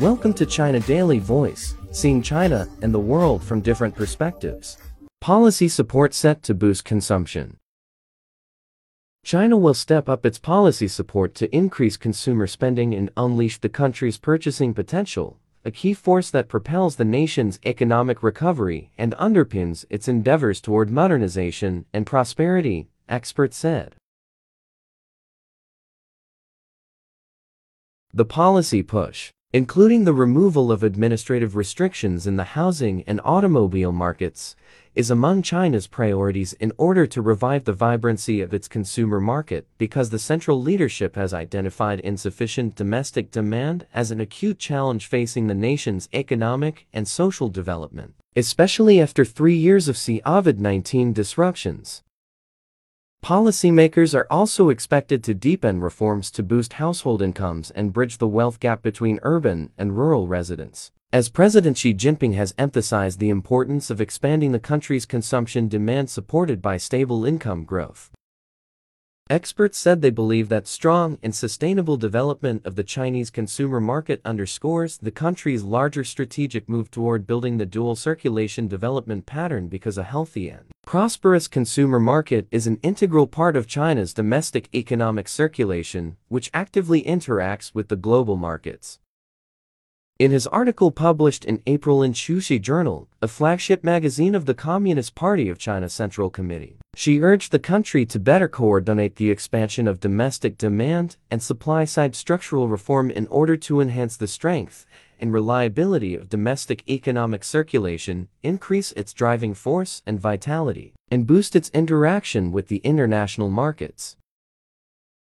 Welcome to China Daily Voice, seeing China and the world from different perspectives. Policy support set to boost consumption. China will step up its policy support to increase consumer spending and unleash the country's purchasing potential, a key force that propels the nation's economic recovery and underpins its endeavors toward modernization and prosperity, experts said. The policy push, including the removal of administrative restrictions in the housing and automobile markets, is among China's priorities in order to revive the vibrancy of its consumer market because the central leadership has identified insufficient domestic demand as an acute challenge facing the nation's economic and social development, especially after three years of COVID-19 disruptions. Policymakers are also expected to deepen reforms to boost household incomes and bridge the wealth gap between urban and rural residents. As President Xi Jinping has emphasized the importance of expanding the country's consumption demand supported by stable income growth. Experts said they believe that strong and sustainable development of the Chinese consumer market underscores the country's larger strategic move toward building the dual circulation development pattern because a healthy and prosperous consumer market is an integral part of China's domestic economic circulation, which actively interacts with the global markets. In his article published in April in Qiushi Journal, a flagship magazine of the Communist Party of China Central Committee, Xi urged the country to better coordinate the expansion of domestic demand and supply-side structural reform in order to enhance the strength and reliability of domestic economic circulation, increase its driving force and vitality, and boost its interaction with the international markets.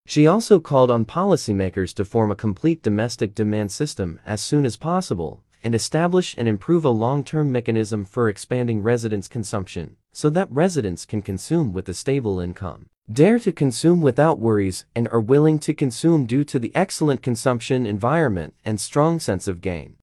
Xi also called on policymakers to form a complete domestic demand system as soon as possible and establish and improve a long-term mechanism for expanding residents' consumption so that residents can consume with a stable income, dare to consume without worries, and are willing to consume due to the excellent consumption environment and strong sense of gain.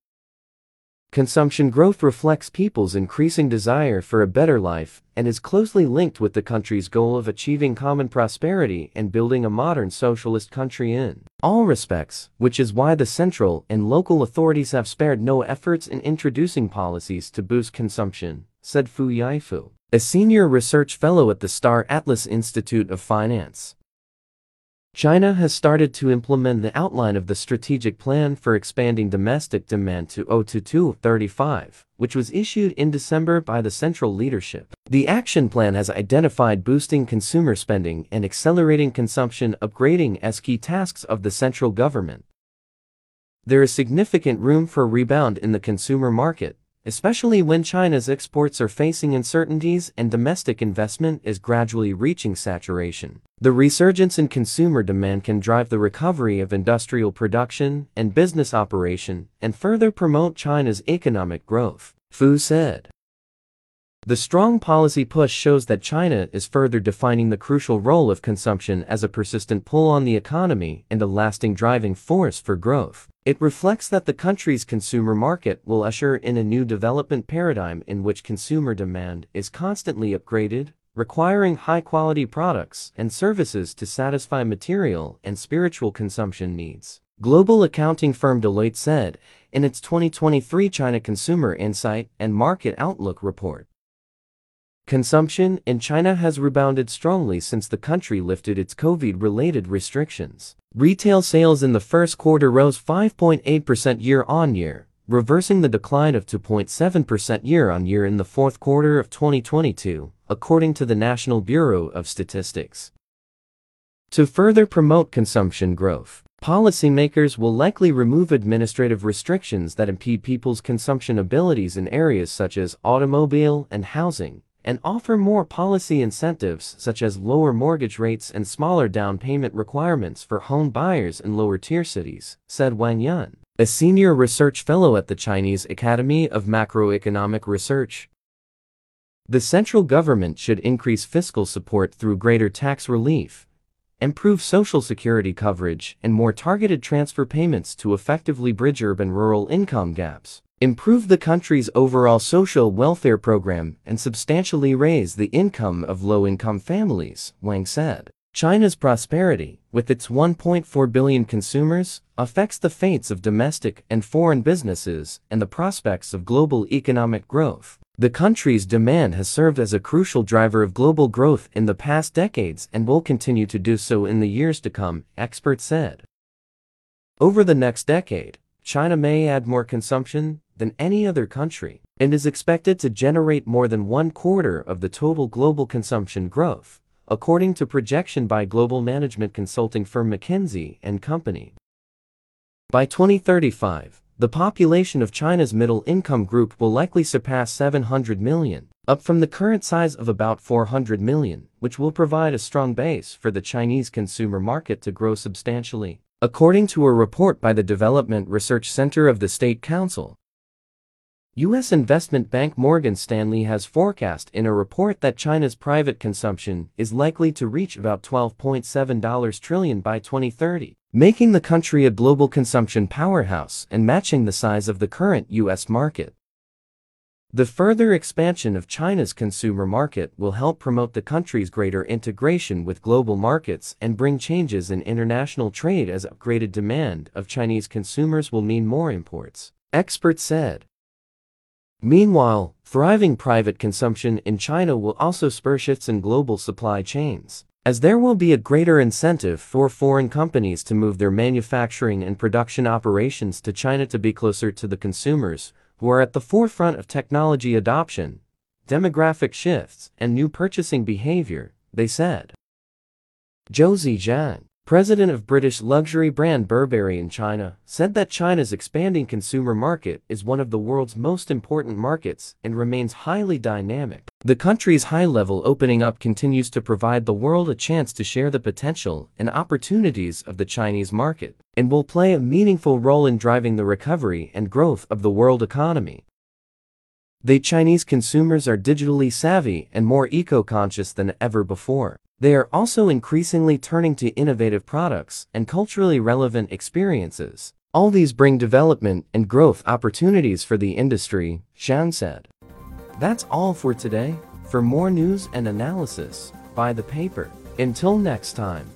Consumption growth reflects people's increasing desire for a better life and is closely linked with the country's goal of achieving common prosperity and building a modern socialist country in all respects, which is why the central and local authorities have spared no efforts in introducing policies to boost consumption, said Fu Yifu, a senior research fellow at the Star Atlas Institute of Finance. China has started to implement the outline of the strategic plan for expanding domestic demand to 02235, which was issued in December by the central leadership. The action plan has identified boosting consumer spending and accelerating consumption upgrading as key tasks of the central government. There is significant room for rebound in the consumer market, especially when China's exports are facing uncertainties and domestic investment is gradually reaching saturation. The resurgence in consumer demand can drive the recovery of industrial production and business operation and further promote China's economic growth, Fu said. The strong policy push shows that China is further defining the crucial role of consumption as a persistent pull on the economy and a lasting driving force for growth. It reflects that the country's consumer market will usher in a new development paradigm in which consumer demand is constantly upgraded, requiring high-quality products and services to satisfy material and spiritual consumption needs. Global accounting firm Deloitte said in its 2023 China Consumer Insight and Market Outlook report. Consumption in China has rebounded strongly since the country lifted its COVID-related restrictions. Retail sales in the first quarter rose 5.8% year-on-year, reversing the decline of 2.7% year-on-year in the fourth quarter of 2022, according to the National Bureau of Statistics. To further promote consumption growth, policymakers will likely remove administrative restrictions that impede people's consumption abilities in areas such as automobile and housing, and offer more policy incentives such as lower mortgage rates and smaller down payment requirements for home buyers in lower-tier cities, said Wang Yun, a senior research fellow at the Chinese Academy of Macroeconomic Research. The central government should increase fiscal support through greater tax relief, improve social security coverage, and more targeted transfer payments to effectively bridge urban-rural income gaps improve the country's overall social welfare program and substantially raise the income of low-income families, Wang said. China's prosperity, with its 1.4 billion consumers, affects the fates of domestic and foreign businesses and the prospects of global economic growth. The country's demand has served as a crucial driver of global growth in the past decades and will continue to do so in the years to come, experts said. Over the next decade, China may add more consumption than any other country and is expected to generate more than one quarter of the total global consumption growth according to projection by global management consulting firm McKinsey and Company. By 2035, the population of China's middle income group will likely surpass 700 million, up from the current size of about 400 million, which will provide a strong base for the Chinese consumer market to grow substantially. According to a report by the Development Research Center of the State Council, U.S. investment bank Morgan Stanley has forecast in a report that China's private consumption is likely to reach about $12.7 trillion by 2030, making the country a global consumption powerhouse and matching the size of the current U.S. market. The further expansion of China's consumer market will help promote the country's greater integration with global markets and bring changes in international trade as upgraded demand of Chinese consumers will mean more imports, experts said. Meanwhile, thriving private consumption in China will also spur shifts in global supply chains, as there will be a greater incentive for foreign companies to move their manufacturing and production operations to China to be closer to the consumers, who are at the forefront of technology adoption, demographic shifts, and new purchasing behavior, they said. Josie Zijian, president of British luxury brand Burberry in China, said that China's expanding consumer market is one of the world's most important markets and remains highly dynamic. The country's high-level opening up continues to provide the world a chance to share the potential and opportunities of the Chinese market and will play a meaningful role in driving the recovery and growth of the world economy. The Chinese consumers are digitally savvy and more eco-conscious than ever before. They are also increasingly turning to innovative products and culturally relevant experiences. All these bring development and growth opportunities for the industry, Zhang said. That's all for today. For more news and analysis, buy the paper. Until next time.